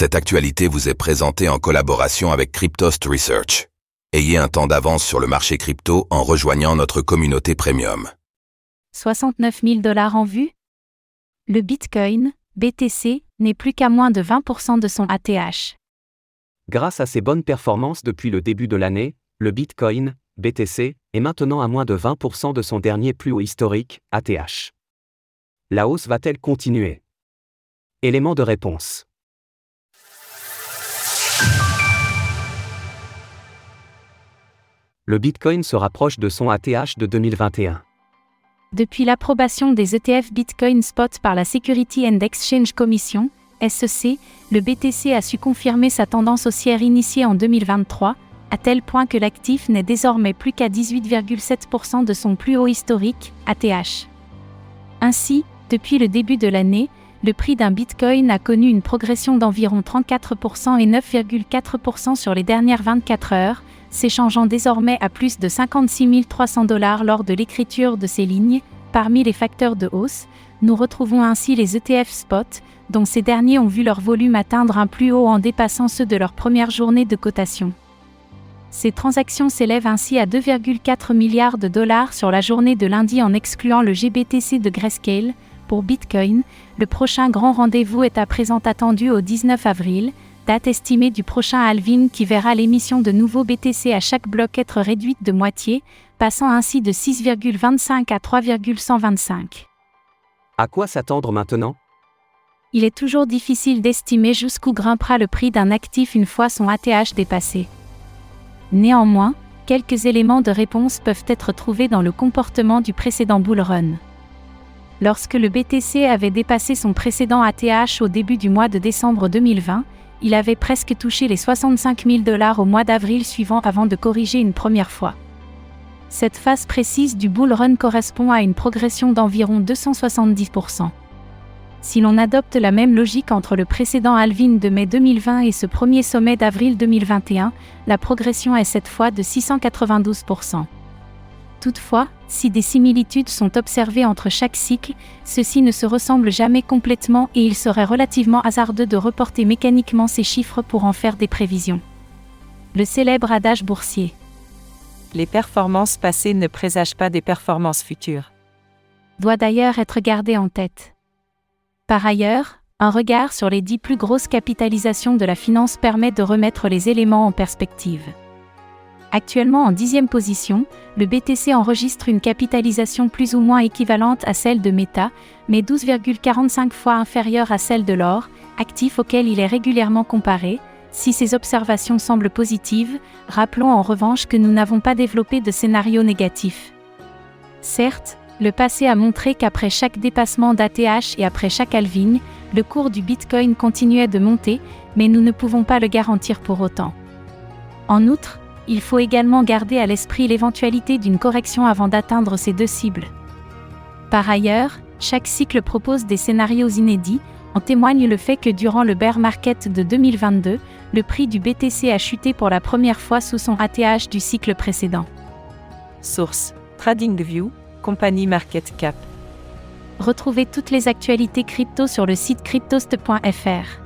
Cette actualité vous est présentée en collaboration avec Cryptost Research. Ayez un temps d'avance sur le marché crypto en rejoignant notre communauté premium. 69 000 dollars en vue? Le Bitcoin, BTC, n'est plus qu'à moins de 20% de son ATH. Grâce à ses bonnes performances depuis le début de l'année, le Bitcoin, BTC, est maintenant à moins de 20% de son dernier plus haut historique, ATH. La hausse va-t-elle continuer? Élément de réponse. Le Bitcoin se rapproche de son ATH de 2021. Depuis l'approbation des ETF Bitcoin Spot par la Security and Exchange Commission, SEC, le BTC a su confirmer sa tendance haussière initiée en 2023, à tel point que l'actif n'est désormais plus qu'à 18,7% de son plus haut historique, ATH. Ainsi, depuis le début de l'année, le prix d'un Bitcoin a connu une progression d'environ 34% et 9,4% sur les dernières 24 heures, s'échangeant désormais à plus de 56 300 dollars lors de l'écriture de ces lignes. Parmi les facteurs de hausse, nous retrouvons ainsi les ETF spot, dont ces derniers ont vu leur volume atteindre un plus haut en dépassant ceux de leur première journée de cotation. Ces transactions s'élèvent ainsi à 2,4 milliards de dollars sur la journée de lundi en excluant le GBTC de Grayscale. Pour Bitcoin, le prochain grand rendez-vous est à présent attendu au 19 avril, date estimée du prochain halving qui verra l'émission de nouveaux BTC à chaque bloc être réduite de moitié, passant ainsi de 6,25 à 3,125. À quoi s'attendre maintenant? Il est toujours difficile d'estimer jusqu'où grimpera le prix d'un actif une fois son ATH dépassé. Néanmoins, quelques éléments de réponse peuvent être trouvés dans le comportement du précédent bull run. Lorsque le BTC avait dépassé son précédent ATH au début du mois de décembre 2020, il avait presque touché les 65 000 dollars au mois d'avril suivant avant de corriger une première fois. Cette phase précise du bull run correspond à une progression d'environ 270%. Si l'on adopte la même logique entre le précédent halving de mai 2020 et ce premier sommet d'avril 2021, la progression est cette fois de 692%. Toutefois, si des similitudes sont observées entre chaque cycle, ceux-ci ne se ressemblent jamais complètement et il serait relativement hasardeux de reporter mécaniquement ces chiffres pour en faire des prévisions. Le célèbre adage boursier. Les performances passées ne présagent pas des performances futures. Doit d'ailleurs être gardé en tête. Par ailleurs, un regard sur les dix plus grosses capitalisations de la finance permet de remettre les éléments en perspective. Actuellement en dixième position, le BTC enregistre une capitalisation plus ou moins équivalente à celle de Meta, mais 12,45 fois inférieure à celle de l'or, actif auquel il est régulièrement comparé. Si ces observations semblent positives, rappelons en revanche que nous n'avons pas développé de scénario négatif. Certes, le passé a montré qu'après chaque dépassement d'ATH et après chaque halving, le cours du Bitcoin continuait de monter, mais nous ne pouvons pas le garantir pour autant. En outre, il faut également garder à l'esprit l'éventualité d'une correction avant d'atteindre ces deux cibles. Par ailleurs, chaque cycle propose des scénarios inédits, en témoigne le fait que durant le bear market de 2022, le prix du BTC a chuté pour la première fois sous son ATH du cycle précédent. Source TradingView, compagnie Market Cap. Retrouvez toutes les actualités crypto sur le site cryptost.fr.